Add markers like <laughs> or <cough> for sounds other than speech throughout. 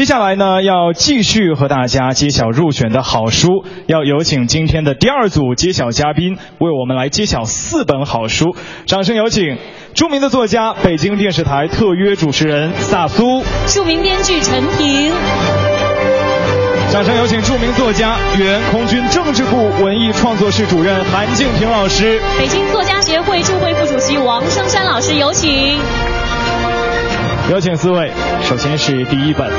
接下来呢，要继续和大家揭晓入选的好书，要有请今天的第二组揭晓嘉宾为我们来揭晓四本好书。掌声有请著名的作家、北京电视台特约主持人萨苏，著名编剧陈平。掌声有请著名作家、原空军政治部文艺创作室主任韩静平老师，北京作家协会驻会副主席王生山老师，有请。有请四位，首先是第一本。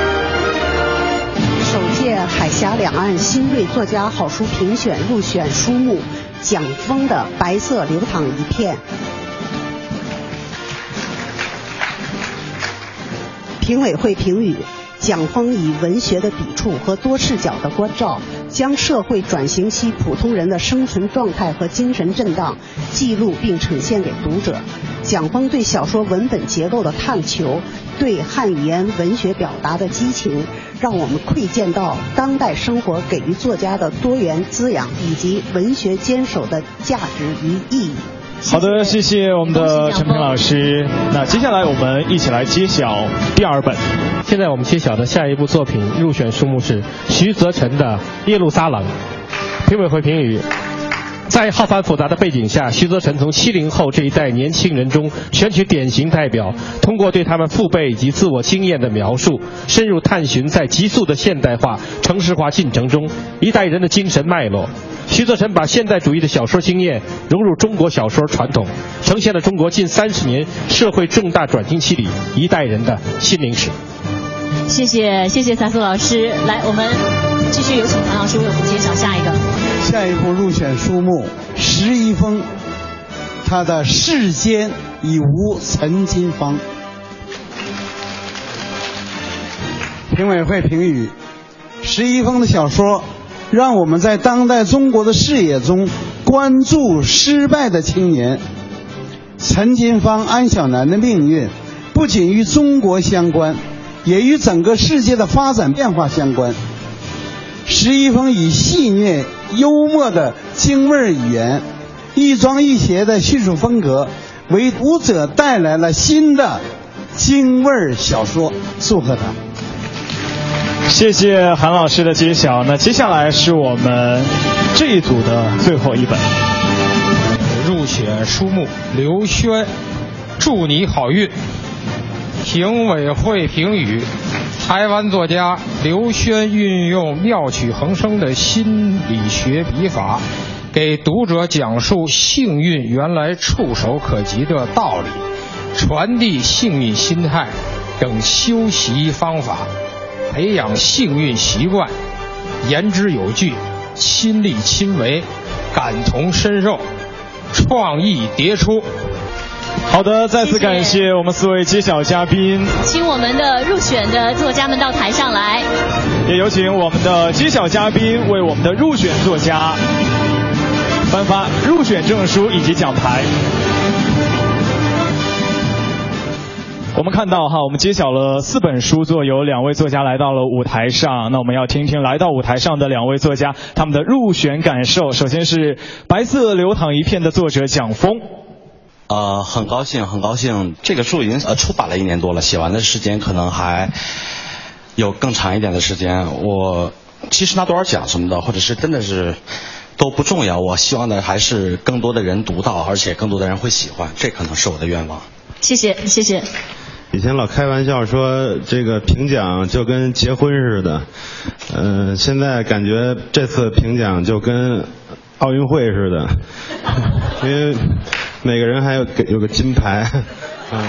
首届海峡两岸新锐作家好书评选入选书目，蒋峰的《白色流淌一片》。评委会评语。蒋峰以文学的笔触和多视角的关照，将社会转型期普通人的生存状态和精神震荡记录并呈现给读者。蒋峰对小说文本结构的探求，对汉语言文学表达的激情，让我们窥见到当代生活给予作家的多元滋养，以及文学坚守的价值与意义。好的，谢谢我们的陈平老师。那接下来我们一起来揭晓第二本。现在我们揭晓的下一部作品入选书目是徐则成的《耶路撒冷》。评委会评语：在浩繁复杂的背景下，徐则成从七零后这一代年轻人中选取典型代表，通过对他们父辈以及自我经验的描述，深入探寻在急速的现代化、城市化进程中一代人的精神脉络。徐则成把现代主义的小说经验融入中国小说传统，呈现了中国近三十年社会重大转型期里一代人的心灵史。谢谢谢谢三苏老师，来我们继续有请谭老师为我们介绍下一个。下一部入选书目石一峰，他的《世间已无陈金芳》。评委会评语：石一峰的小说。让我们在当代中国的视野中关注失败的青年陈金芳、安小南的命运，不仅与中国相关，也与整个世界的发展变化相关。石一峰以戏谑、幽默的京味语言，亦庄亦谐的叙述风格，为读者带来了新的京味小说。祝贺他！谢谢韩老师的揭晓。那接下来是我们这一组的最后一本入选书目，刘轩，祝你好运。评委会评语：台湾作家刘轩运用妙趣横生的心理学笔法，给读者讲述幸运原来触手可及的道理，传递幸运心态等修习方法。培养幸运习惯，言之有据，亲力亲为，感同身受，创意迭出。好的，再次感谢我们四位揭晓嘉宾，请我们的入选的作家们到台上来，也有请我们的揭晓嘉宾为我们的入选作家颁发入选证书以及奖牌。我们看到哈，我们揭晓了四本书作，有两位作家来到了舞台上。那我们要听听来到舞台上的两位作家他们的入选感受。首先是《白色流淌一片》的作者蒋峰。呃，很高兴，很高兴，这个书已经呃出版了一年多了，写完的时间可能还有更长一点的时间。我其实拿多少奖什么的，或者是真的是都不重要。我希望的还是更多的人读到，而且更多的人会喜欢，这可能是我的愿望。谢谢，谢谢。以前老开玩笑说这个评奖就跟结婚似的，嗯，现在感觉这次评奖就跟奥运会似的，因为每个人还有给有个金牌，啊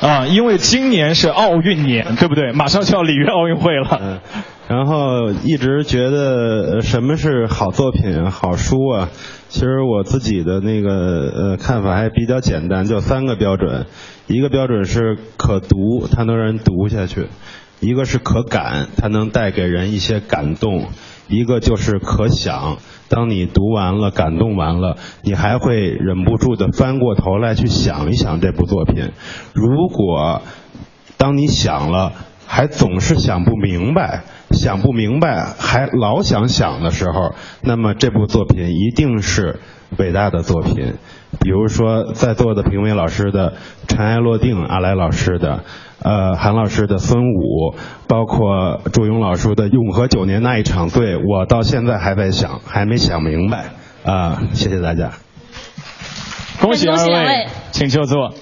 <laughs> 啊，因为今年是奥运年，对不对？马上就要里约奥运会了。嗯然后一直觉得什么是好作品、好书啊？其实我自己的那个呃看法还比较简单，就三个标准。一个标准是可读，它能让人读下去；一个是可感，它能带给人一些感动；一个就是可想，当你读完了、感动完了，你还会忍不住的翻过头来去想一想这部作品。如果当你想了。还总是想不明白，想不明白，还老想想的时候，那么这部作品一定是伟大的作品。比如说，在座的评委老师的《尘埃落定》，阿来老师的，呃，韩老师的《孙武》，包括祝勇老师的《永和九年那一场醉》，我到现在还在想，还没想明白。啊、谢谢大家。<laughs> 恭喜二恭喜两位请就座。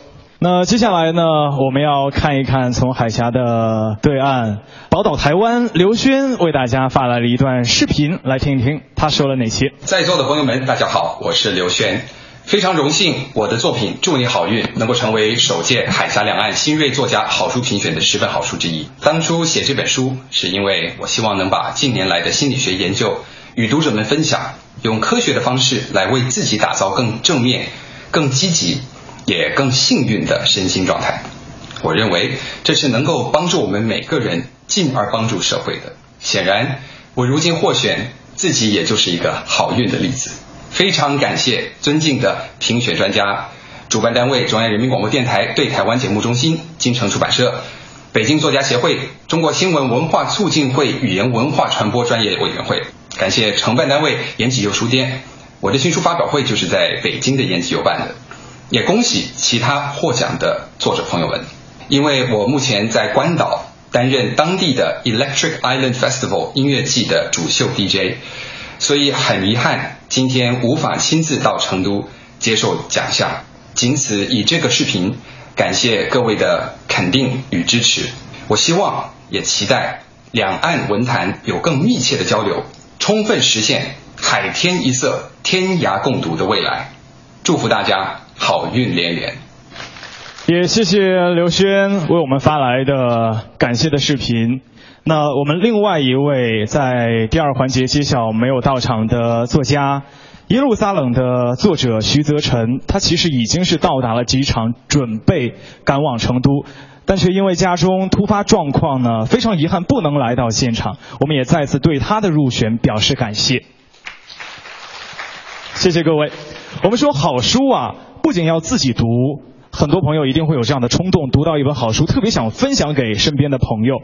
那接下来呢，我们要看一看从海峡的对岸，宝岛台湾刘轩为大家发来了一段视频，来听一听他说了哪些。在座的朋友们，大家好，我是刘轩，非常荣幸我的作品《祝你好运》能够成为首届海峡两岸新锐作家好书评选的十本好书之一。当初写这本书，是因为我希望能把近年来的心理学研究与读者们分享，用科学的方式来为自己打造更正面、更积极、也更幸运的身心状态。我认为这是能够帮助我们每个人，进而帮助社会的。显然，我如今获选，自己也就是一个好运的例子。非常感谢尊敬的评选专家、主办单位中央人民广播电台对台湾节目中心、金城出版社、北京作家协会、中国新闻文化促进会语言文化传播专业委员会，感谢承办单位延吉邮书店。我的新书发表会就是在北京的延吉邮办的。也恭喜其他获奖的作者朋友们，因为我目前在关岛担任当地的 Electric Island Festival 音乐季的主秀 DJ，所以很遗憾今天无法亲自到成都接受奖项，仅此以这个视频感谢各位的肯定与支持。我希望也期待两岸文坛有更密切的交流，充分实现海天一色、天涯共读的未来。祝福大家好运连连。也谢谢刘轩为我们发来的感谢的视频。那我们另外一位在第二环节揭晓没有到场的作家，耶路撒冷的作者徐泽辰，他其实已经是到达了机场，准备赶往成都。但却因为家中突发状况呢，非常遗憾不能来到现场。我们也再次对他的入选表示感谢。谢谢各位。我们说好书啊，不仅要自己读，很多朋友一定会有这样的冲动，读到一本好书，特别想分享给身边的朋友。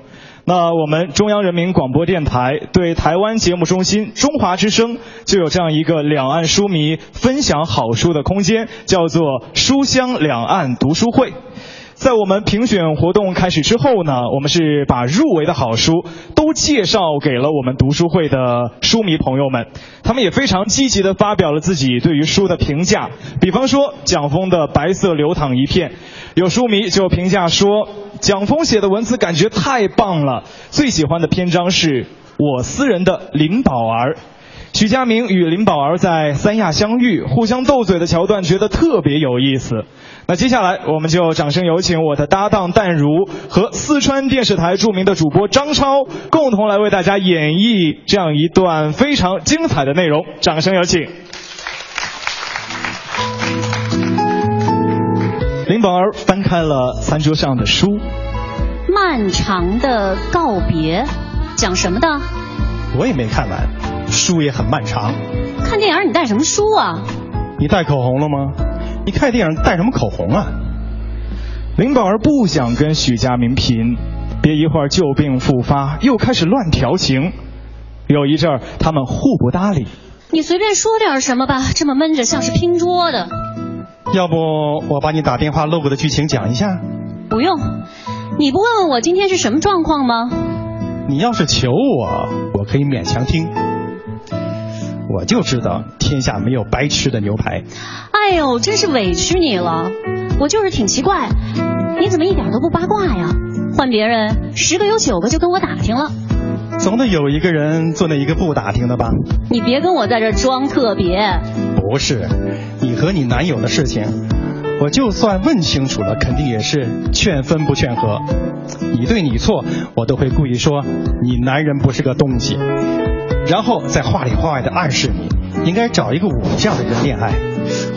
那我们中央人民广播电台对台湾节目中心中华之声就有这样一个两岸书迷分享好书的空间，叫做书香两岸读书会。在我们评选活动开始之后呢，我们是把入围的好书都介绍给了我们读书会的书迷朋友们，他们也非常积极地发表了自己对于书的评价。比方说蒋峰的《白色流淌一片》，有书迷就评价说，蒋峰写的文字感觉太棒了，最喜欢的篇章是我私人的林宝儿。许佳明与林宝儿在三亚相遇，互相斗嘴的桥段，觉得特别有意思。那接下来，我们就掌声有请我的搭档淡如和四川电视台著名的主播张超，共同来为大家演绎这样一段非常精彩的内容。掌声有请。林宝儿翻开了餐桌上的书，漫长的告别，讲什么的？我也没看完，书也很漫长。看电影你带什么书啊？你带口红了吗？你看电影带什么口红啊？林宝儿不想跟许家明贫，别一会儿旧病复发，又开始乱调情。有一阵儿，他们互不搭理。你随便说点什么吧，这么闷着像是拼桌的。要不我把你打电话漏过的剧情讲一下？不用，你不问问我今天是什么状况吗？你要是求我，我可以勉强听。我就知道天下没有白吃的牛排。哎呦，真是委屈你了。我就是挺奇怪，你怎么一点都不八卦呀？换别人十个有九个就跟我打听了。总得有一个人做那一个不打听的吧？你别跟我在这装特别。不是，你和你男友的事情，我就算问清楚了，肯定也是劝分不劝和。你对你错，我都会故意说你男人不是个东西，然后再话里话外的暗示你应该找一个我这样的人恋爱，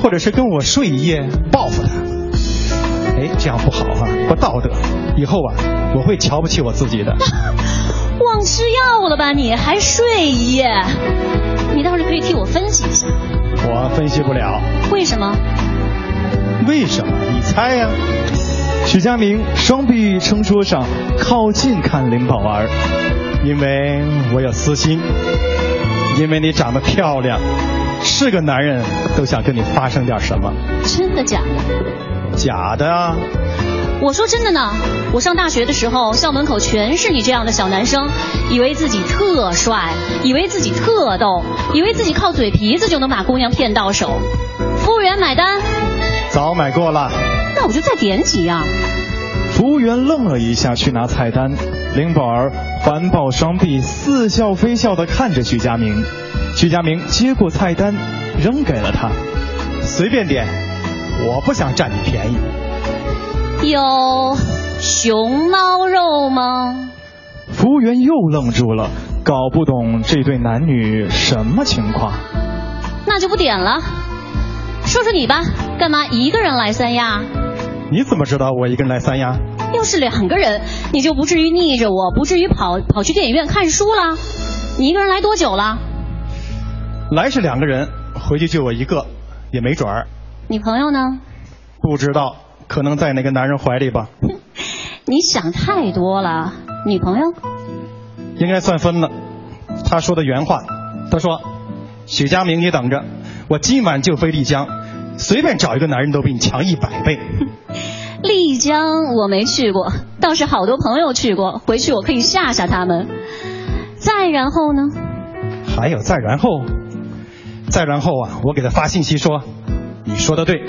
或者是跟我睡一夜报复他。哎，这样不好啊，不道德。以后啊，我会瞧不起我自己的。<laughs> 忘吃药了吧你？还睡一夜？你倒是可以替我分析一下。我分析不了。为什么？为什么？你猜呀、许佳明双臂撑桌上，靠近看林宝儿。因为我有私心，因为你长得漂亮，是个男人都想跟你发生点什么。真的假的？假的啊！我说真的呢，我上大学的时候，校门口全是你这样的小男生，以为自己特帅，以为自己特逗，以为自己靠嘴皮子就能把姑娘骗到手。服务员买单。早买过了。那我就再点几样。服务员愣了一下，去拿菜单。林宝儿环抱双臂，似笑非笑地看着徐佳明。徐佳明接过菜单，扔给了他，随便点，我不想占你便宜。有熊猫肉吗？服务员又愣住了，搞不懂这对男女什么情况。那就不点了。说说你吧，干嘛一个人来三亚？你怎么知道我一个人来三亚？要是两个人，你就不至于腻着我，不至于跑跑去电影院看书了。你一个人来多久了？来是两个人，回去就我一个，也没准儿。女朋友呢？不知道，可能在哪个男人怀里吧。<laughs> 你想太多了。女朋友？应该算分了。他说的原话，他说：“许佳明，你等着，我今晚就飞丽江，随便找一个男人都比你强一百倍。<laughs> ”丽江我没去过，倒是好多朋友去过，回去我可以吓吓他们。再然后呢？还有再然后，再然后啊！我给他发信息说：“你说的对，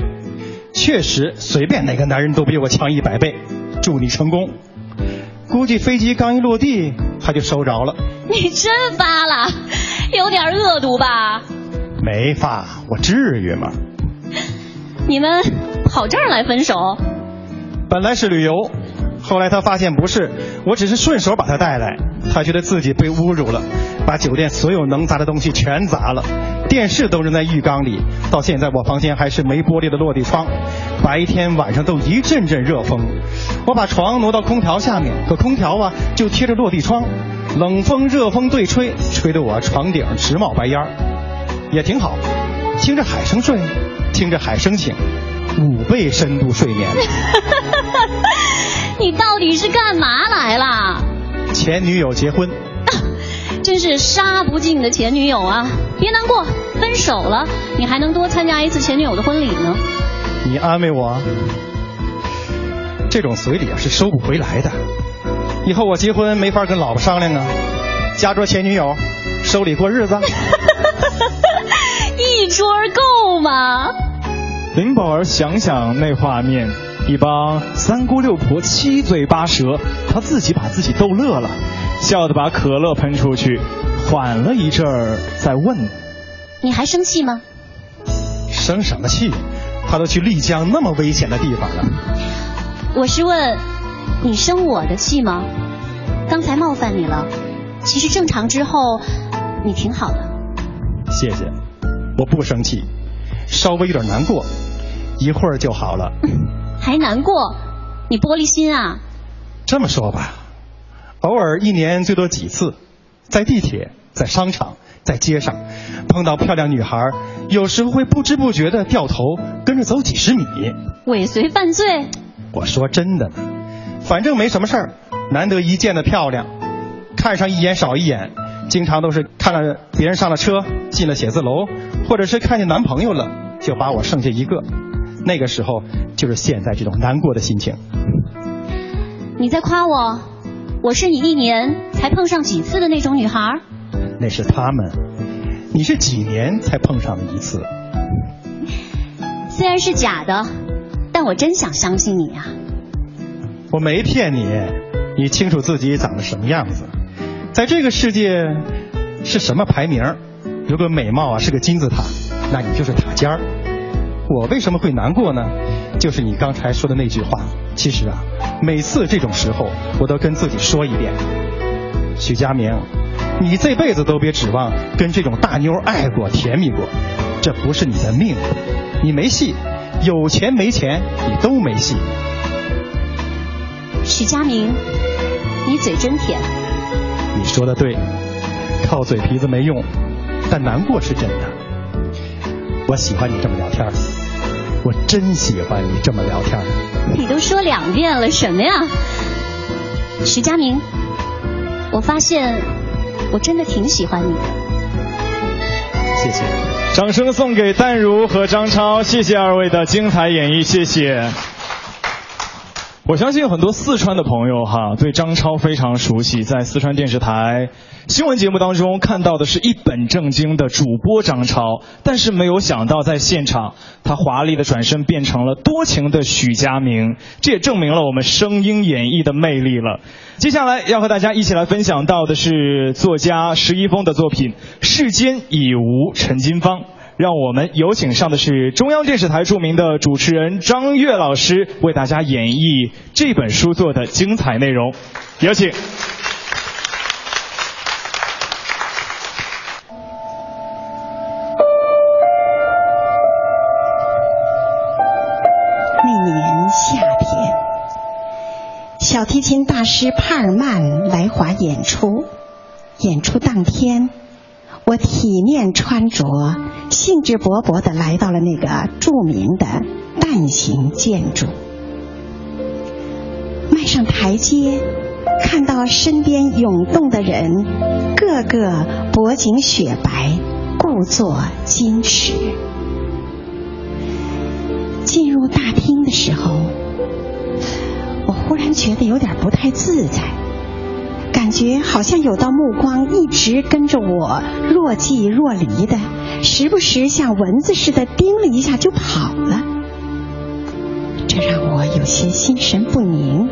确实随便哪个男人都比我强一百倍。祝你成功。”估计飞机刚一落地，他就收着了。你真发了，有点恶毒吧？没发，我至于吗？你们跑这儿来分手？本来是旅游，后来他发现不是，我只是顺手把他带来，他觉得自己被侮辱了，把酒店所有能砸的东西全砸了，电视都扔在浴缸里，到现在我房间还是没玻璃的落地窗，白天晚上都一阵阵热风，我把床挪到空调下面，可空调啊就贴着落地窗，冷风热风对吹，吹得我床顶直冒白烟，也挺好，听着海声睡，听着海声醒。五倍深度睡眠。<laughs> 你到底是干嘛来了？前女友结婚。<laughs> 真是杀不尽的前女友啊！别难过，分手了，你还能多参加一次前女友的婚礼呢。你安慰我。这种随礼啊是收不回来的。以后我结婚没法跟老婆商量啊。加桌前女友，收礼过日子。<laughs> 一桌够吗？林宝儿想想那画面，一帮三姑六婆七嘴八舌，他自己把自己逗乐了，笑得把可乐喷出去，缓了一阵儿再问：“你还生气吗？”生什么气？他都去丽江那么危险的地方了。我是问，你生我的气吗？刚才冒犯你了，其实正常之后，你挺好的。谢谢，我不生气。稍微有点难过，一会儿就好了。还难过？你玻璃心啊？这么说吧，偶尔一年最多几次，在地铁、在商场、在街上碰到漂亮女孩，有时候会不知不觉的掉头跟着走几十米。尾随犯罪？我说真的呢，反正没什么事儿，难得一见的漂亮，看上一眼少一眼，经常都是看了别人上了车，进了写字楼，或者是看见男朋友了。就把我剩下一个，那个时候就是现在这种难过的心情。你在夸我？我是你一年才碰上几次的那种女孩？那是他们，你是几年才碰上了一次？<laughs> 虽然是假的，但我真想相信你呀。我没骗你，你清楚自己长得什么样子，在这个世界是什么排名？如果美貌啊是个金字塔。那你就是塔尖儿，我为什么会难过呢？就是你刚才说的那句话。其实啊，每次这种时候，我都跟自己说一遍：许佳明，你这辈子都别指望跟这种大妞爱过、甜蜜过，这不是你的命，你没戏，有钱没钱你都没戏。许佳明，你嘴真甜。你说的对，靠嘴皮子没用，但难过是真的。我喜欢你这么聊天我真喜欢你这么聊天。你都说两遍了，什么呀？徐佳明，我发现我真的挺喜欢你的。谢谢。掌声送给淡如和张超，谢谢二位的精彩演绎，谢谢。我相信很多四川的朋友哈，对张超非常熟悉，在四川电视台新闻节目当中看到的是一本正经的主播张超，但是没有想到在现场，他华丽的转身变成了多情的许佳明，这也证明了我们声音演绎的魅力了。接下来要和大家一起来分享到的是作家石一峰的作品《世间已无陈金芳》。让我们有请上的是中央电视台著名的主持人张悦老师，为大家演绎这本书作的精彩内容。有请。那年夏天，小提琴大师帕尔曼来华演出。演出当天，我体面穿着，兴致勃勃地来到了那个著名的蛋形建筑。迈上台阶，看到身边涌动的人，个个脖颈雪白，故作矜持。进入大厅的时候，我忽然觉得有点不太自在，觉好像有道目光一直跟着我，若即若离的，时不时像蚊子似的叮了一下就跑了。这让我有些心神不宁。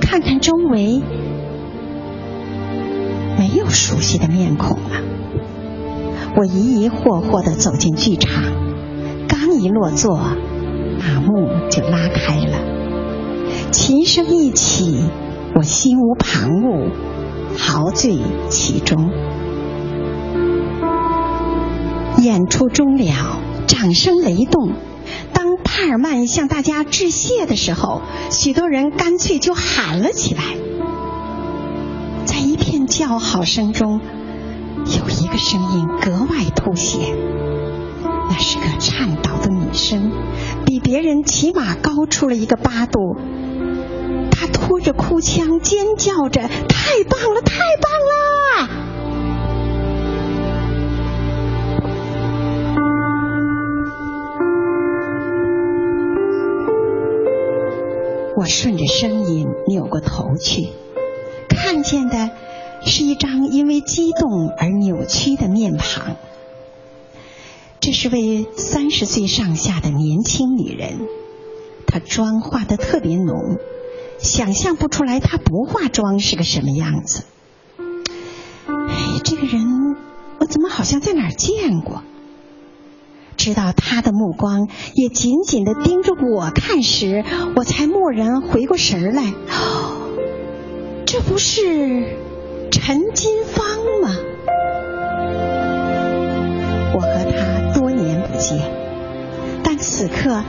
看看周围，没有熟悉的面孔了。我疑疑惑惑的走进剧场，刚一落座，大幕就拉开了，琴声一起，我心无旁骛，陶醉其中。演出终了，掌声雷动。当帕尔曼向大家致谢的时候，许多人干脆就喊了起来。在一片叫好声中，有一个声音格外凸显，那是个颤抖的女声，比别人起码高出了一个八度。她拖着哭腔尖叫着：“太棒了，太棒了！”我顺着声音扭过头去，看见的是一张因为激动而扭曲的面庞。这是位三十岁上下的年轻女人，她妆化的特别浓，想象不出来她不化妆是个什么样子。哎，这个人我怎么好像在哪儿见过？直到他的目光也紧紧地盯着我看时，我才蓦然回过神来。这不是陈金芳吗？我和他多年不见，但此刻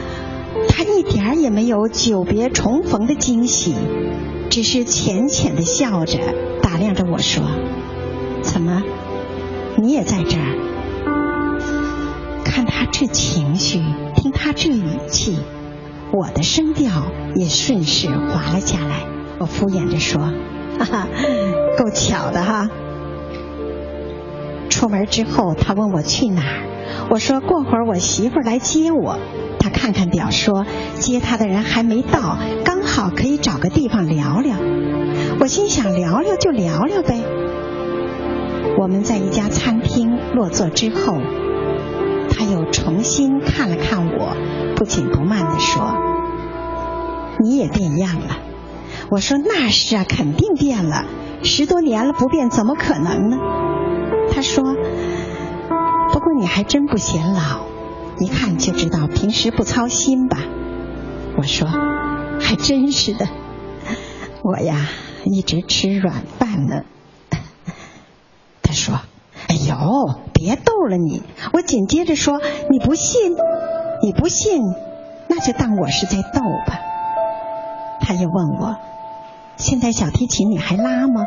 他一点也没有久别重逢的惊喜，只是浅浅的笑着打量着我说：“怎么，你也在这儿？”看他这情绪，听他这语气，我的声调也顺势滑了下来。我敷衍着说：“哈哈，够巧的哈。”出门之后，他问我去哪儿，我说过会儿我媳妇来接我。他看看表说接他的人还没到，刚好可以找个地方聊聊。我心想聊聊就聊聊呗。我们在一家餐厅落座之后。他又重新看了看我，不紧不慢地说：“你也变样了。”我说：“那是啊，肯定变了。十多年了不变，怎么可能呢？”他说：“不过你还真不显老，一看就知道平时不操心吧。”我说：“还真是的，我呀一直吃软饭呢。<laughs> ”他说。哎呦，别逗了你！我紧接着说：“你不信，你不信，那就当我是在逗吧。”他又问我：“现在小提琴你还拉吗？”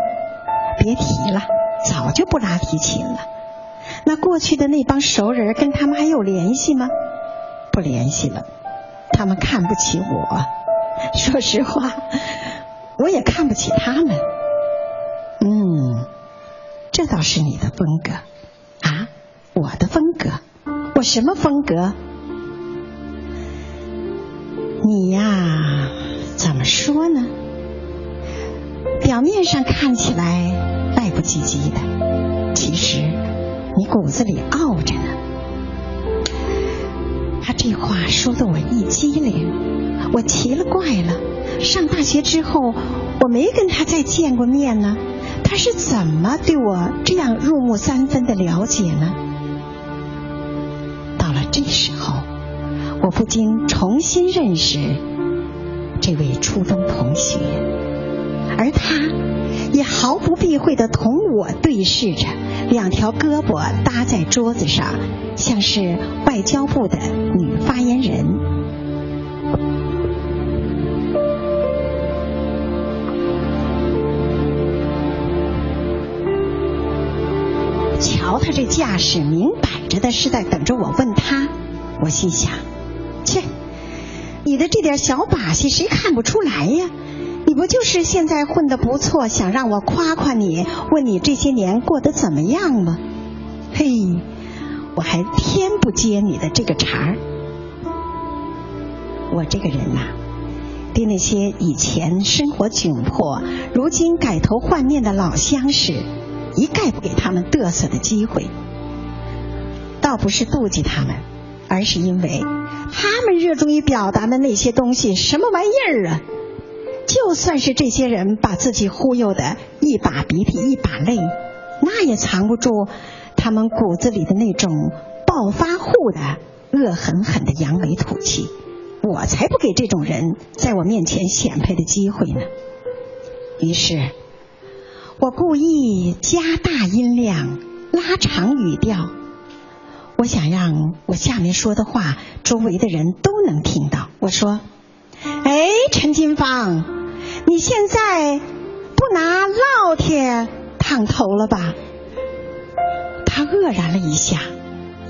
别提了，早就不拉提琴了。那过去的那帮熟人跟他们还有联系吗？不联系了。他们看不起我，<laughs> 说实话，我也看不起他们。嗯，这倒是你的风格啊，我的风格，我什么风格？你呀，怎么说呢？表面上看起来赖不唧唧的，其实你骨子里傲着呢。他这话说的我一激灵，我奇了怪了。上大学之后，我没跟他再见过面呢，他是怎么对我这样入木三分的了解呢？到了这时候，我不禁重新认识这位初中同学，而他也毫不避讳的同我对视着，两条胳膊搭在桌子上，像是外交部的女发言人。瞧他这架势，明摆着的是在等着我问他。我心想，切，你的这点小把戏谁看不出来呀？你不就是现在混得不错，想让我夸夸你，问你这些年过得怎么样吗？嘿，我还偏不接你的这个茬儿。我这个人呐、对那些以前生活窘迫，如今改头换面的老相识，一概不给他们嘚瑟的机会。倒不是妒忌他们，而是因为他们热衷于表达的那些东西，什么玩意儿啊？就算是这些人把自己忽悠的一把鼻涕一把泪，那也藏不住他们骨子里的那种暴发户的恶狠狠的扬眉吐气。我才不给这种人在我面前显摆的机会呢。于是，我故意加大音量，拉长语调，我想让我下面说的话，周围的人都能听到。我说：“哎，陈金芳，你现在不拿烙铁烫头了吧？”他愕然了一下，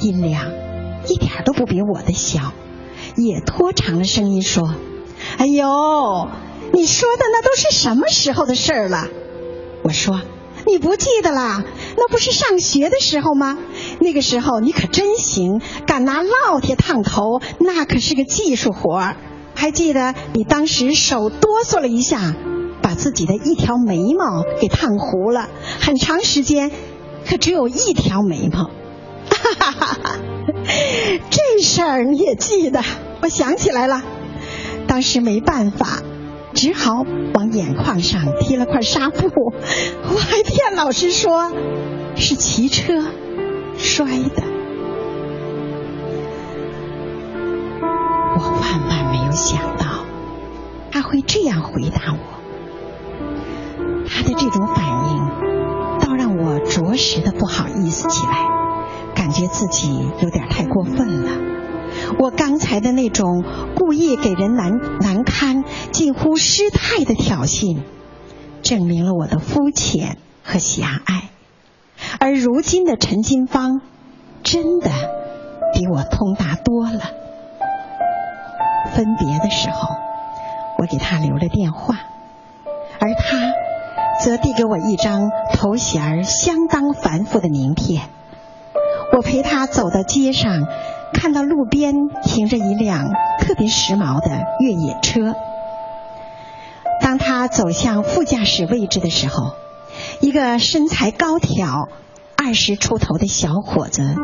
音量一点都不比我的小。也拖长了声音说：“哎呦，你说的那都是什么时候的事儿了？”我说：“你不记得啦？那不是上学的时候吗？那个时候你可真行，敢拿烙铁烫头，那可是个技术活儿。还记得你当时手哆嗦了一下，把自己的一条眉毛给烫糊了，很长时间可只有一条眉毛。”哈哈哈哈！这事儿你也记得？我想起来了，当时没办法，只好往眼眶上贴了块纱布。我还骗老师说是骑车摔的。我万万没想到他会这样回答我，他的这种反应倒让我着实的不好意思起来。感觉自己有点太过分了。我刚才的那种故意给人难难堪、近乎失态的挑衅，证明了我的肤浅和狭隘。而如今的陈金芳，真的比我通达多了。分别的时候，我给他留了电话，而他则递给我一张头衔儿相当繁复的名片。我陪他走到街上，看到路边停着一辆特别时髦的越野车。当他走向副驾驶位置的时候，一个身材高挑、二十出头的小伙子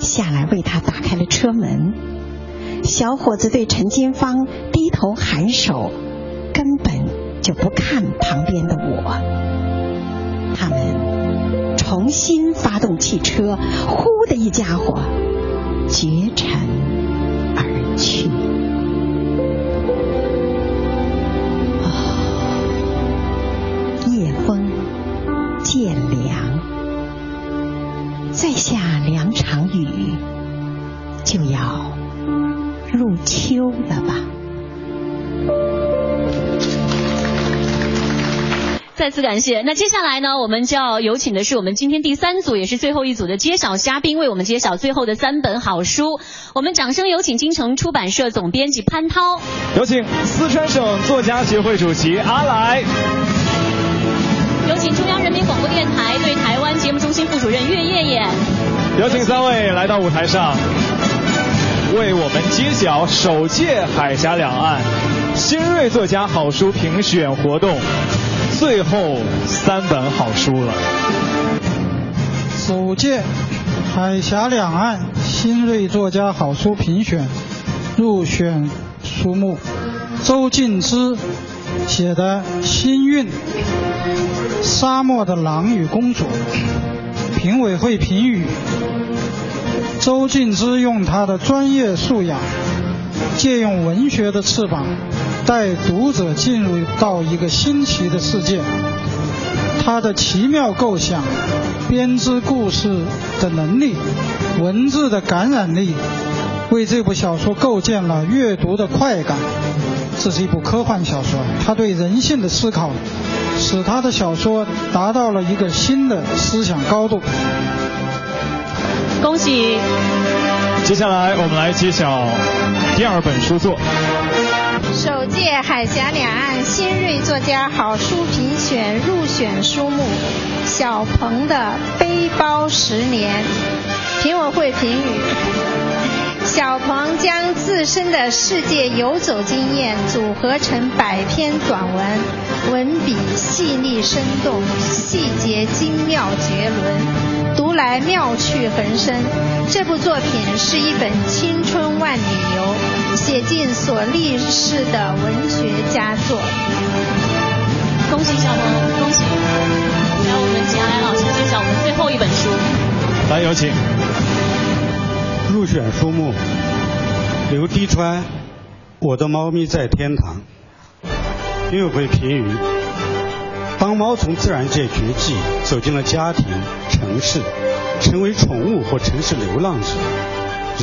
下来为他打开了车门。小伙子对陈金芳低头颔首，根本就不看旁边的我。他们。重新发动汽车，呼的一家伙，绝尘而去。夜风渐凉，再下两场雨，就要入秋了吧。再次感谢。那接下来呢，我们就要有请的是我们今天第三组也是最后一组的揭晓嘉宾，为我们揭晓最后的三本好书。我们掌声有请京城出版社总编辑潘涛，有请四川省作家协会主席阿来，有请中央人民广播电台对台湾节目中心副主任岳烨烨，有请三位来到舞台上，为我们揭晓首届海峡两岸新锐作家好书评选活动最后三本好书了。首届海峡两岸新锐作家好书评选入选书目，周静之写的《新韵》，沙漠的狼与公主。评委会评语：周静之用他的专业素养，借用文学的翅膀，带读者进入到一个新奇的世界。他的奇妙构想、编织故事的能力、文字的感染力，为这部小说构建了阅读的快感。这是一部科幻小说，他对人性的思考，使他的小说达到了一个新的思想高度。恭喜！接下来我们来揭晓第二本书作。首届海峡两岸新锐作家好书评选入选书目：小鹏的《背包十年》。评委会评语：小鹏将自身的世界游走经验组合成百篇短文，文笔细腻生动，细节精妙绝伦，读来妙趣横生。这部作品是一本青春万里游，写尽所历世的文学佳作。恭喜小萌，恭喜！来我们请阿来老师介绍我们最后一本书。来，有请。入选书目：刘滴川《我的猫咪在天堂》。评委会评语：当猫从自然界绝迹，走进了家庭、城市，成为宠物或城市流浪者，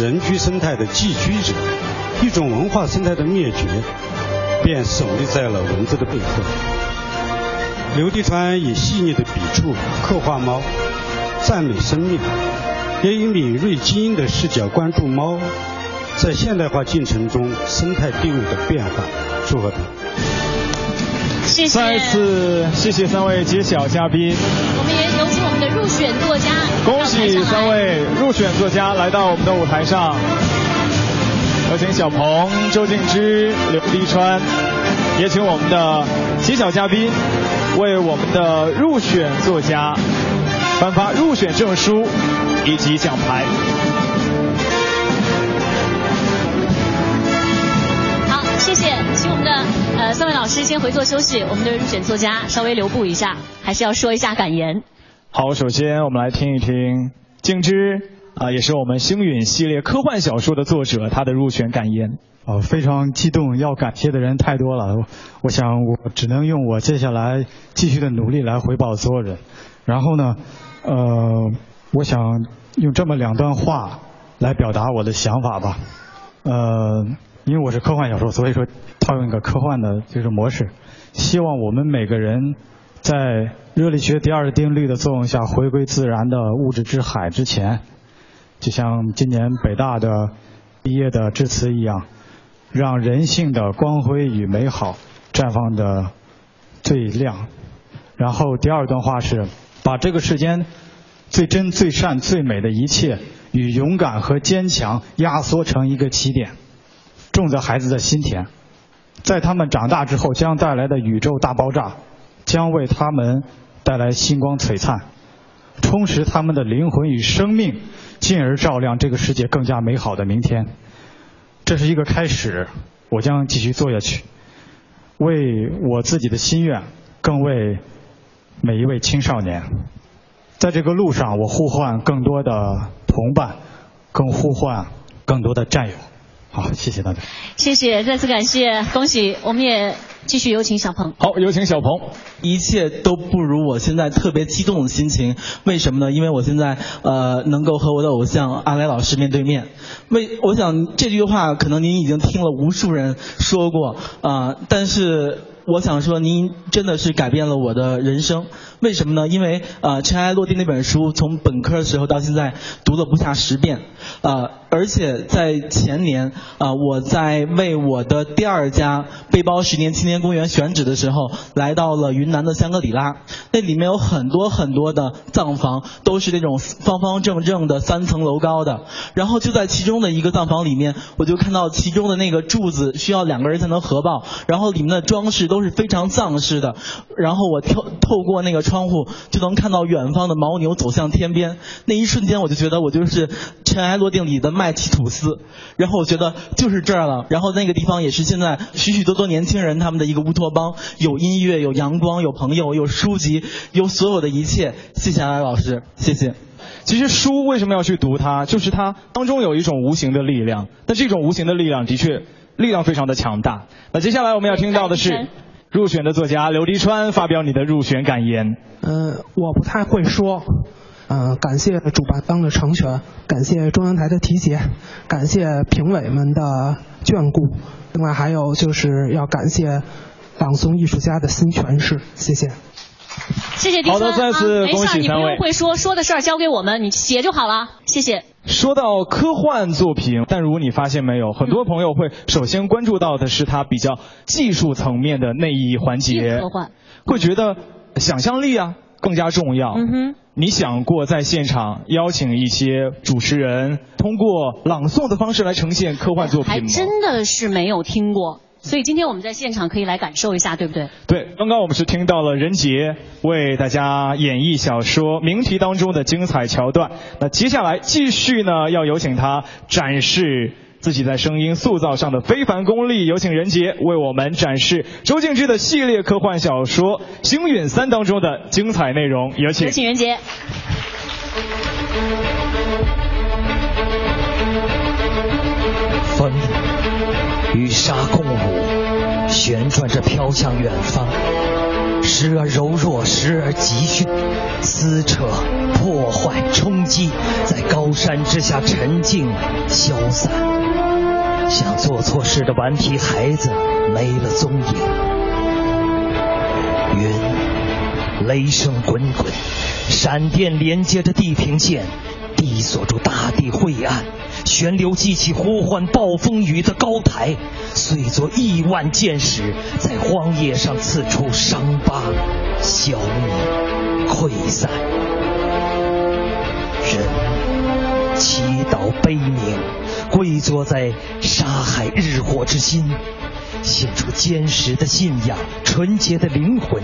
人居生态的寄居者，一种文化生态的灭绝，便耸立在了文字的背后。刘地川以细腻的笔触刻画猫，赞美生命。也以敏锐精英的视角关注猫在现代化进程中生态地位的变化。祝贺他！谢谢。再次谢谢三位揭晓嘉宾。我们也入选作家。恭喜三位入选作家来到我们的舞台上。有请小鹏、周静之、刘滴川，也请我们的揭晓嘉宾为我们的入选作家颁发入选证书。以及奖牌。好，谢谢，请我们的呃三位老师先回座休息。我们的入选作家稍微留步一下，还是要说一下感言。好，首先我们来听一听静之啊，也是我们星陨系列科幻小说的作者，他的入选感言。哦，非常激动，要感谢的人太多了，我想我只能用我接下来继续的努力来回报所有人。然后呢，呃。我想用这么两段话来表达我的想法吧。呃，因为我是科幻小说，所以说套用一个科幻的这种模式。希望我们每个人在热力学第二定律的作用下回归自然的物质之海之前，就像今年北大的毕业的致辞一样，让人性的光辉与美好绽放的最亮。然后第二段话是把这个世间。最真、最善、最美的一切，与勇敢和坚强压缩成一个起点，种在孩子的心田，在他们长大之后将带来的宇宙大爆炸，将为他们带来星光璀璨，充实他们的灵魂与生命，进而照亮这个世界更加美好的明天。这是一个开始，我将继续做下去，为我自己的心愿，更为每一位青少年。在这个路上，我呼唤更多的同伴，更呼唤更多的战友。好，谢谢大家。谢谢，再次感谢，恭喜！我们也继续有请小鹏。好，有请小鹏。一切都不如我现在特别激动的心情。为什么呢？因为我现在呃能够和我的偶像阿来老师面对面。为我想这句话可能您已经听了无数人说过啊，但是。我想说，您真的是改变了我的人生。为什么呢？因为呃，《尘埃落定》那本书从本科的时候到现在读了不下十遍，呃，而且在前年啊、我在为我的第二家背包十年青年公园选址的时候，来到了云南的香格里拉，那里面有很多很多的藏房，都是那种方方正正的三层楼高的。然后就在其中的一个藏房里面，我就看到其中的那个柱子需要两个人才能合抱，然后里面的装饰都是非常藏式的。然后我透透过那个窗户就能看到远方的牦牛走向天边，那一瞬间我就觉得我就是《尘埃落定》里的麦奇吐司。然后我觉得就是这儿了。然后那个地方也是现在许许多多年轻人他们的一个乌托邦，有音乐，有阳光，有朋友，有书籍，有所有的一切。谢谢安老师，谢谢。其实书为什么要去读它？就是它当中有一种无形的力量，但这种无形的力量的确力量非常的强大。那接下来我们要听到的是入选的作家刘迪川发表你的入选感言。呃，我不太会说，呃，感谢主办方的成全，感谢中央台的提携，感谢评委们的眷顾，另外还有就是要感谢朗诵艺术家的新诠释，谢谢。谢谢迪川。好的，再次恭啊、没事，你不用。会说，说的事儿交给我们，你写就好了。谢谢。说到科幻作品，但如你发现没有，很多朋友会首先关注到的是它比较技术层面的那一环节，科幻会觉得想象力啊更加重要。嗯哼。你想过在现场邀请一些主持人，通过朗诵的方式来呈现科幻作品吗？还真的是没有听过，所以今天我们在现场可以来感受一下，对不对？对，刚刚我们是听到了任杰为大家演绎小说名题当中的精彩桥段。那接下来继续呢，要有请他展示自己在声音塑造上的非凡功力。有请任杰为我们展示周静之的系列科幻小说《星陨三》当中的精彩内容。有请。有请任杰。风与沙共舞，旋转着飘向远方，时而柔弱，时而急迅，撕扯、破坏、冲击，在高山之下沉静消散，像做错事的顽皮孩子没了踪影。云，雷声滚滚，闪电连接着地平线，地锁住大地晦暗。旋流激起呼唤暴风雨的高台，碎作亿万箭矢，在荒野上刺出伤疤、消弭、溃散。人祈祷悲鸣，跪坐在沙海日火之心，献出坚实的信仰、纯洁的灵魂，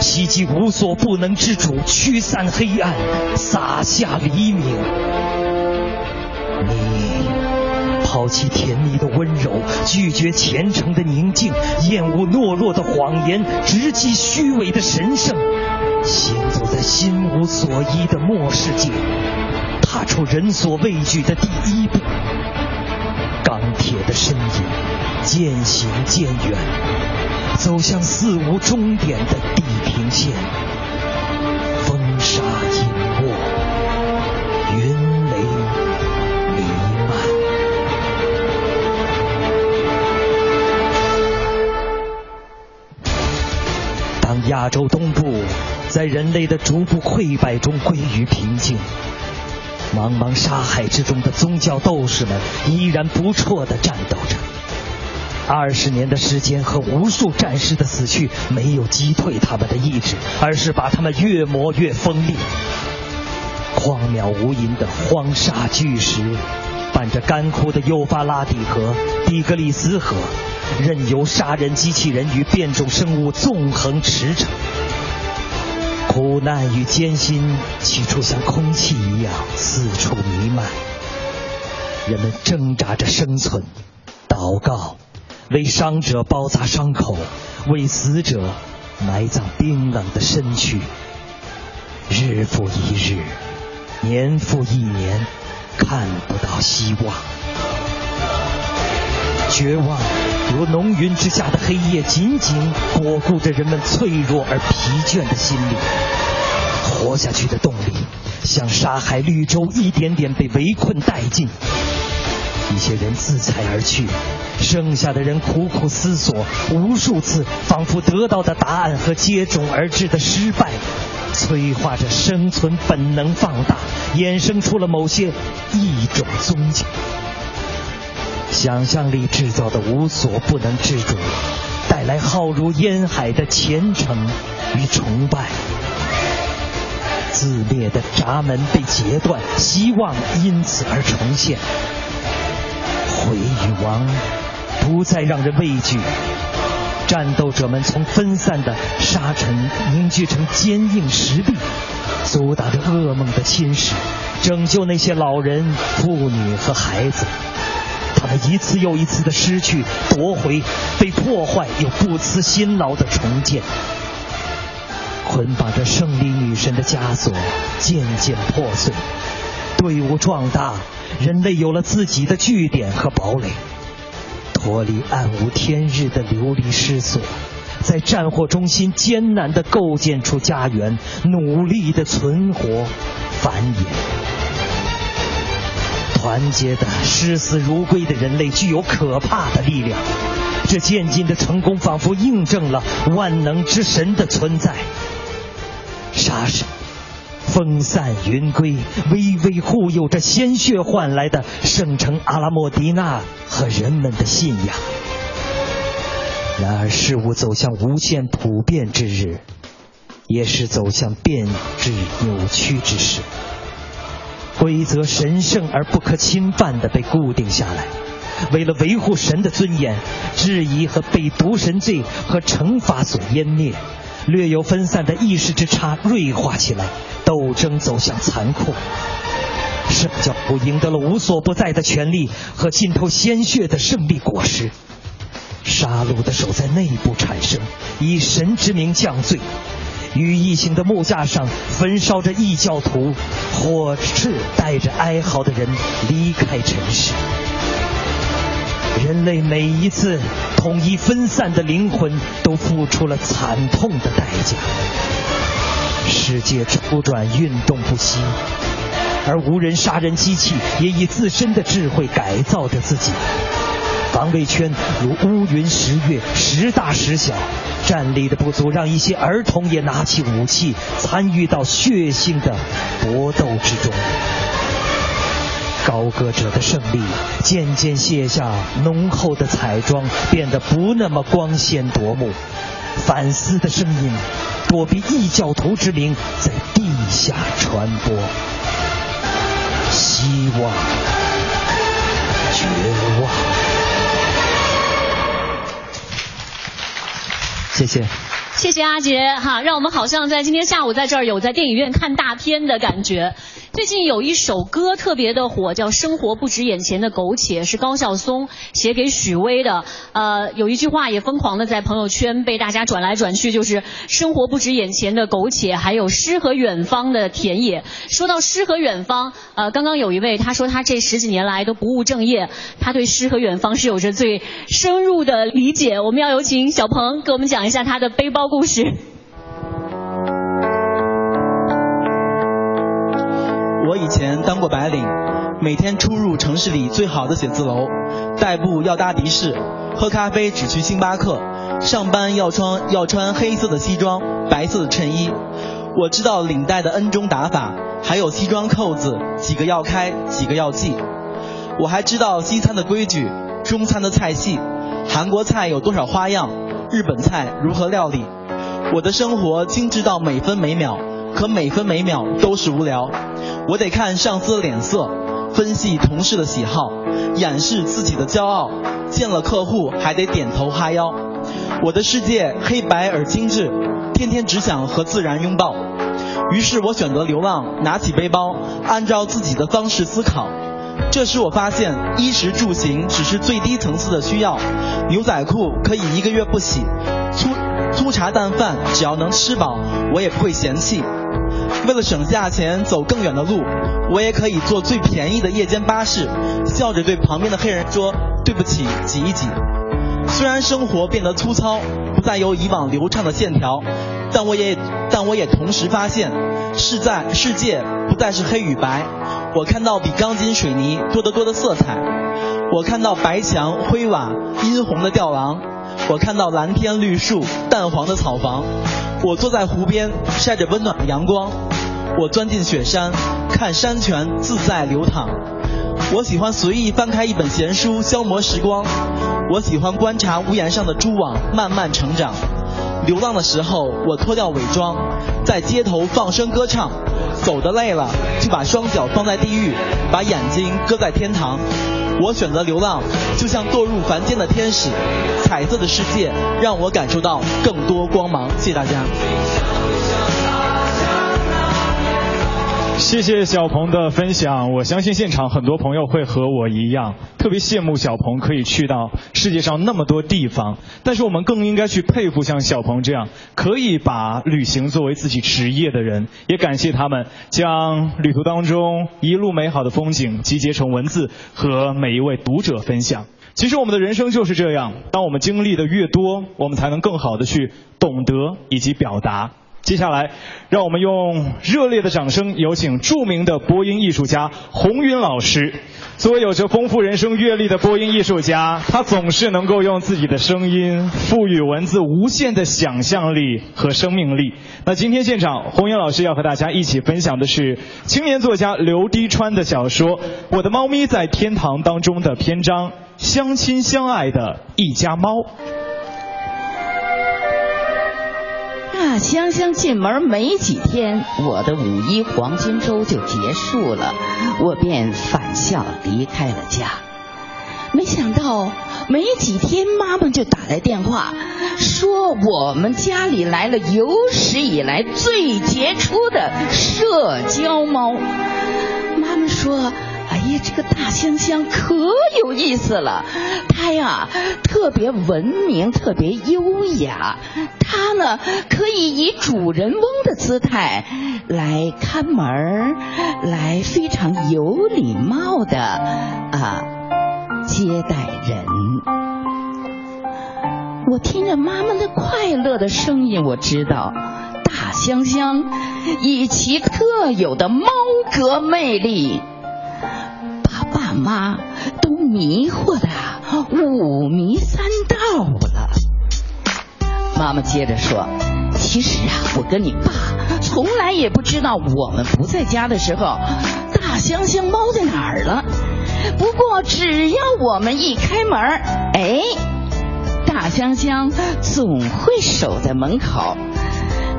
袭击无所不能之主，驱散黑暗，洒下黎明。你抛弃甜蜜的温柔，拒绝虔诚的宁静，厌恶懦弱的谎言，直击虚伪的神圣，行走在心无所依的末世界，踏出人所畏惧的第一步。钢铁的身影渐行渐远，走向四无终点的地平线。风沙隐没，云雷弥漫。当亚洲东部在人类的逐步溃败中归于平静，茫茫沙海之中的宗教斗士们依然不辍地战斗着。二十年的时间和无数战士的死去，没有击退他们的意志，而是把他们越磨越锋利。荒渺无垠的荒沙巨石，伴着干枯的幼发拉底河、底格里斯河，任由杀人机器人与变种生物纵横驰骋。苦难与艰辛起初像空气一样四处弥漫，人们挣扎着生存，祷告，为伤者包扎伤口，为死者埋葬冰冷的身躯。日复一日，年复一年，看不到希望。绝望如浓云之下的黑夜，紧紧裹固着人们脆弱而疲倦的心灵。活下去的动力，像沙海绿洲，一点点被围困殆尽。一些人自裁而去，剩下的人苦苦思索，无数次仿佛得到的答案和接踵而至的失败，催化着生存本能放大，衍生出了某些异种宗教。想象力制造的无所不能之主，带来浩如烟海的虔诚与崇拜。自灭的闸门被截断，希望因此而重现。毁与亡不再让人畏惧，战斗者们从分散的沙尘凝聚成坚硬石壁，阻挡着噩梦的侵蚀，拯救那些老人、妇女和孩子。他们一次又一次的失去、夺回、被破坏，又不辞辛劳的重建。捆绑着胜利女神的枷锁渐渐破碎，队伍壮大，人类有了自己的据点和堡垒。脱离暗无天日的流离失所，在战火中心艰难地构建出家园，努力地存活、繁衍。团结的视死如归的人类具有可怕的力量，这渐进的成功仿佛印证了万能之神的存在。杀神，风散云归，微微护佑着鲜血换来的圣城阿拉莫迪纳和人们的信仰。然而，事物走向无限普遍之日，也是走向变质扭曲之时。规则神圣而不可侵犯的被固定下来，为了维护神的尊严，质疑和被毒神罪和惩罚所湮灭。略有分散的意识之差锐化起来，斗争走向残酷。圣教徒赢得了无所不在的权利和浸透鲜血的胜利果实。杀戮的手在内部产生，以神之名降罪。羽翼形的木架上焚烧着异教徒，火赤带着哀嚎的人离开尘世。人类每一次统一分散的灵魂，都付出了惨痛的代价。世界周转运动不息，而无人杀人机器也以自身的智慧改造着自己。防卫圈如乌云十月，时大时小，战力的不足让一些儿童也拿起武器，参与到血腥的搏斗之中。高歌者的胜利渐渐卸下浓厚的彩妆，变得不那么光鲜夺目。反思的声音躲避异教徒之名，在地下传播。希望，绝望。谢谢。谢谢阿杰哈，让我们好像在今天下午在这儿有在电影院看大片的感觉。最近有一首歌特别的火，叫《生活不止眼前的苟且》，是高晓松写给许巍的。呃，有一句话也疯狂的在朋友圈被大家转来转去，就是“生活不止眼前的苟且，还有诗和远方的田野”。说到诗和远方，呃，刚刚有一位他说他这十几年来都不务正业，他对诗和远方是有着最深入的理解。我们要有请小鹏给我们讲一下他的背包故事。我以前当过白领，每天出入城市里最好的写字楼，代步要搭的士，喝咖啡只去星巴克，上班要穿要穿黑色的西装，白色的衬衣。我知道领带的 N 中打法，还有西装扣子几个要开，几个要系。我还知道西餐的规矩，中餐的菜系，韩国菜有多少花样，日本菜如何料理。我的生活精致到每分每秒，可每分每秒都是无聊。我得看上司的脸色，分析同事的喜好，掩饰自己的骄傲。见了客户还得点头哈腰。我的世界黑白而精致，天天只想和自然拥抱。于是我选择流浪，拿起背包，按照自己的方式思考。这时我发现，衣食住行只是最低层次的需要。牛仔裤可以一个月不洗，粗粗茶淡饭只要能吃饱，我也不会嫌弃。为了省下钱走更远的路，我也可以坐最便宜的夜间巴士，笑着对旁边的黑人说：“对不起，挤一挤。”虽然生活变得粗糙，不再有以往流畅的线条，但我也但我也同时发现，世在世界不再是黑与白，我看到比钢筋水泥多得多的色彩，我看到白墙灰瓦殷红的吊廊，我看到蓝天绿树淡黄的草房，我坐在湖边晒着温暖的阳光，我钻进雪山看山泉自在流淌。我喜欢随意翻开一本闲书消磨时光，我喜欢观察屋檐上的蛛网慢慢成长。流浪的时候，我脱掉伪装，在街头放声歌唱。走的累了，就把双脚放在地狱，把眼睛搁在天堂。我选择流浪，就像堕入凡间的天使。彩色的世界让我感受到更多光芒。谢谢大家。谢谢小鹏的分享，我相信现场很多朋友会和我一样，特别羡慕小鹏可以去到世界上那么多地方。但是我们更应该去佩服像小鹏这样可以把旅行作为自己职业的人，也感谢他们将旅途当中一路美好的风景集结成文字和每一位读者分享。其实我们的人生就是这样，当我们经历的越多，我们才能更好的去懂得以及表达。接下来，让我们用热烈的掌声，有请著名的播音艺术家洪云老师。作为有着丰富人生阅历的播音艺术家，他总是能够用自己的声音赋予文字无限的想象力和生命力。那今天现场，洪云老师要和大家一起分享的是青年作家刘滴川的小说《我的猫咪在天堂》当中的篇章《相亲相爱的一家猫》。香香进门没几天，我的五一黄金周就结束了，我便返校离开了家。没想到没几天，妈妈就打来电话，说我们家里来了有史以来最杰出的社交猫。妈妈说。这个大香香可有意思了，它呀特别文明，特别优雅。它呢可以以主人翁的姿态来看门来非常有礼貌的啊接待人。我听着妈妈的快乐的声音，我知道大香香以其特有的猫格魅力。爸妈都迷惑的五迷三道了。妈妈接着说：“其实啊，我跟你爸从来也不知道我们不在家的时候，大香香猫在哪儿了。不过只要我们一开门，哎，大香香总会守在门口。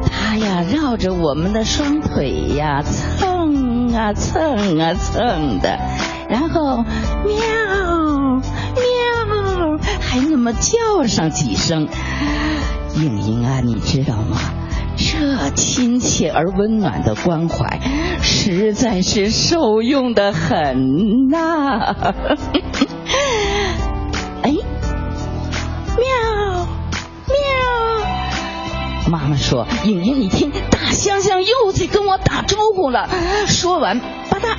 它呀，绕着我们的双腿呀蹭啊蹭啊蹭的。”然后喵喵，还那么叫上几声。莹莹啊，你知道吗？这亲切而温暖的关怀，实在是受用的很呐。哎，喵喵，妈妈说，莹莹，你听，大香香又在跟我打招呼了。说完，吧嗒。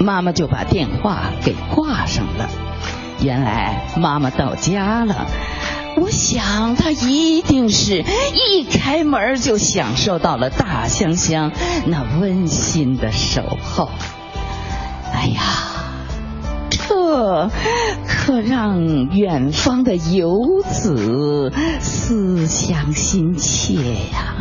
妈妈就把电话给挂上了。原来妈妈到家了，我想她一定是一开门就享受到了大香香那温馨的守候。哎呀，这可让远方的游子思乡心切呀。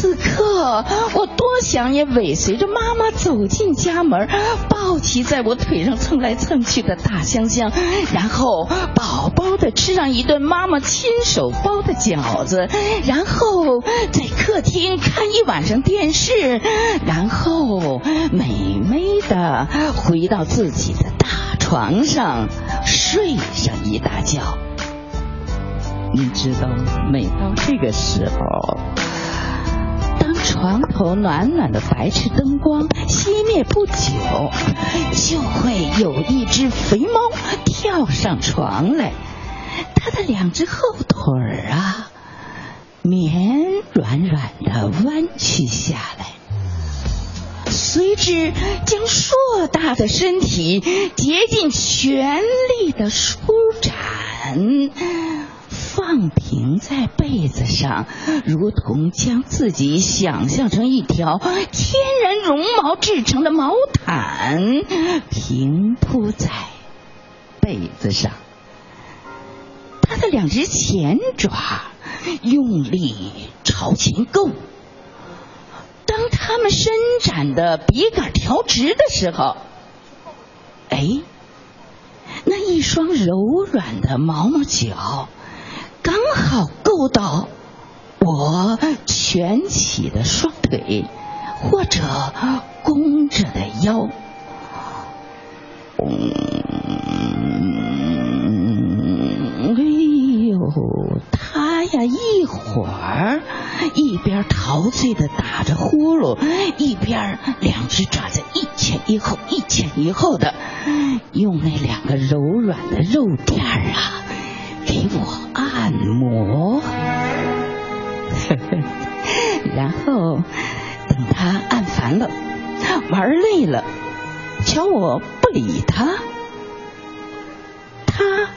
此刻，我多想也尾随着妈妈走进家门，抱起在我腿上蹭来蹭去的大香香，然后饱饱的吃上一顿妈妈亲手包的饺子，然后在客厅看一晚上电视，然后美美的回到自己的大床上睡上一大觉。你知道，每到这个时候。床头暖暖的白炽灯光熄灭不久，就会有一只肥猫跳上床来，它的两只后腿儿啊，绵软软的弯曲下来，随之将硕大的身体竭尽全力的舒展。放平在被子上，如同将自己想象成一条天然绒毛制成的毛毯，平铺在被子上。他的两只前爪用力朝前够，当他们伸展的笔杆调直的时候，哎，那一双柔软的毛毛脚刚好够到我蜷起的双腿或者弓着的腰。嗯，哎呦，他呀，一会儿一边陶醉的打着呼噜，一边两只爪子一前一后，一前一后的，用那两个柔软的肉垫儿啊，给我按摩。<laughs> 然后等他按烦了，玩累了，瞧我不理他，他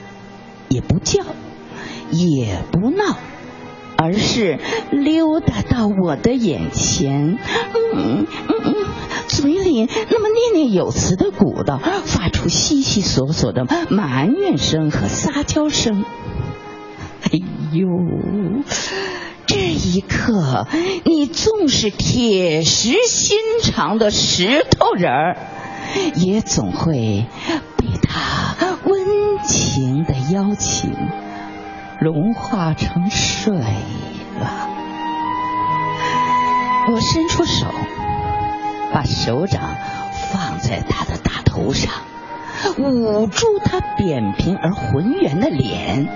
也不叫，也不闹，而是溜达到我的眼前，嗯嗯嗯，嘴里那么念念有词的鼓捣，发出悉悉索索的埋怨声和撒娇声。哎呦！这一刻，你纵是铁石心肠的石头人儿，也总会被他温情的邀请融化成水了。我伸出手，把手掌放在他的大头上。捂住他扁平而浑圆的脸，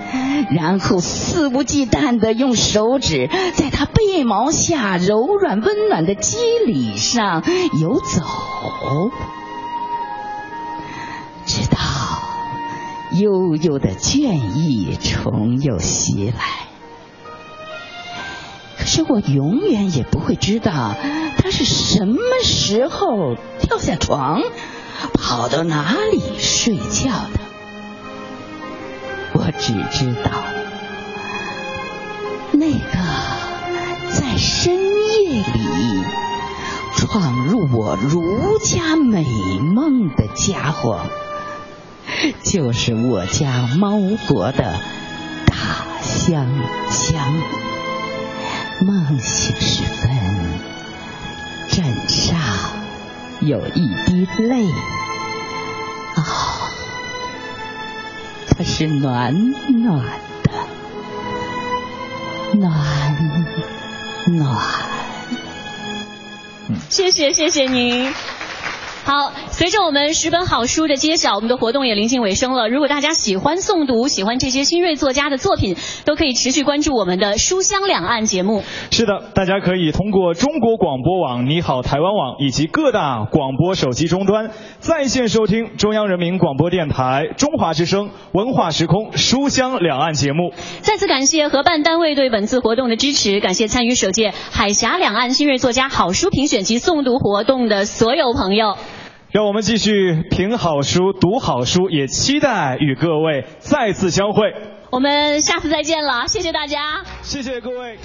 然后肆无忌惮地用手指在他背毛下柔软温暖的肌理上游走，直到悠悠的倦意重又袭来。可是我永远也不会知道他是什么时候跳下床。跑到哪里睡觉的？我只知道，那个在深夜里闯入我儒家美梦的家伙，就是我家猫国的大香香。梦醒时分，枕上。有一滴泪，哦，它是暖暖的，暖暖。谢谢，谢谢您。好，随着我们十本好书的揭晓，我们的活动也临近尾声了。如果大家喜欢诵读，喜欢这些新锐作家的作品，都可以持续关注我们的书香两岸节目。是的，大家可以通过中国广播网、你好台湾网以及各大广播手机终端在线收听中央人民广播电台中华之声文化时空书香两岸节目。再次感谢合办单位对本次活动的支持，感谢参与首届海峡两岸新锐作家好书评选及诵读活动的所有朋友。让我们继续评好书、读好书，也期待与各位再次相会。我们下次再见了，谢谢大家，谢谢各位。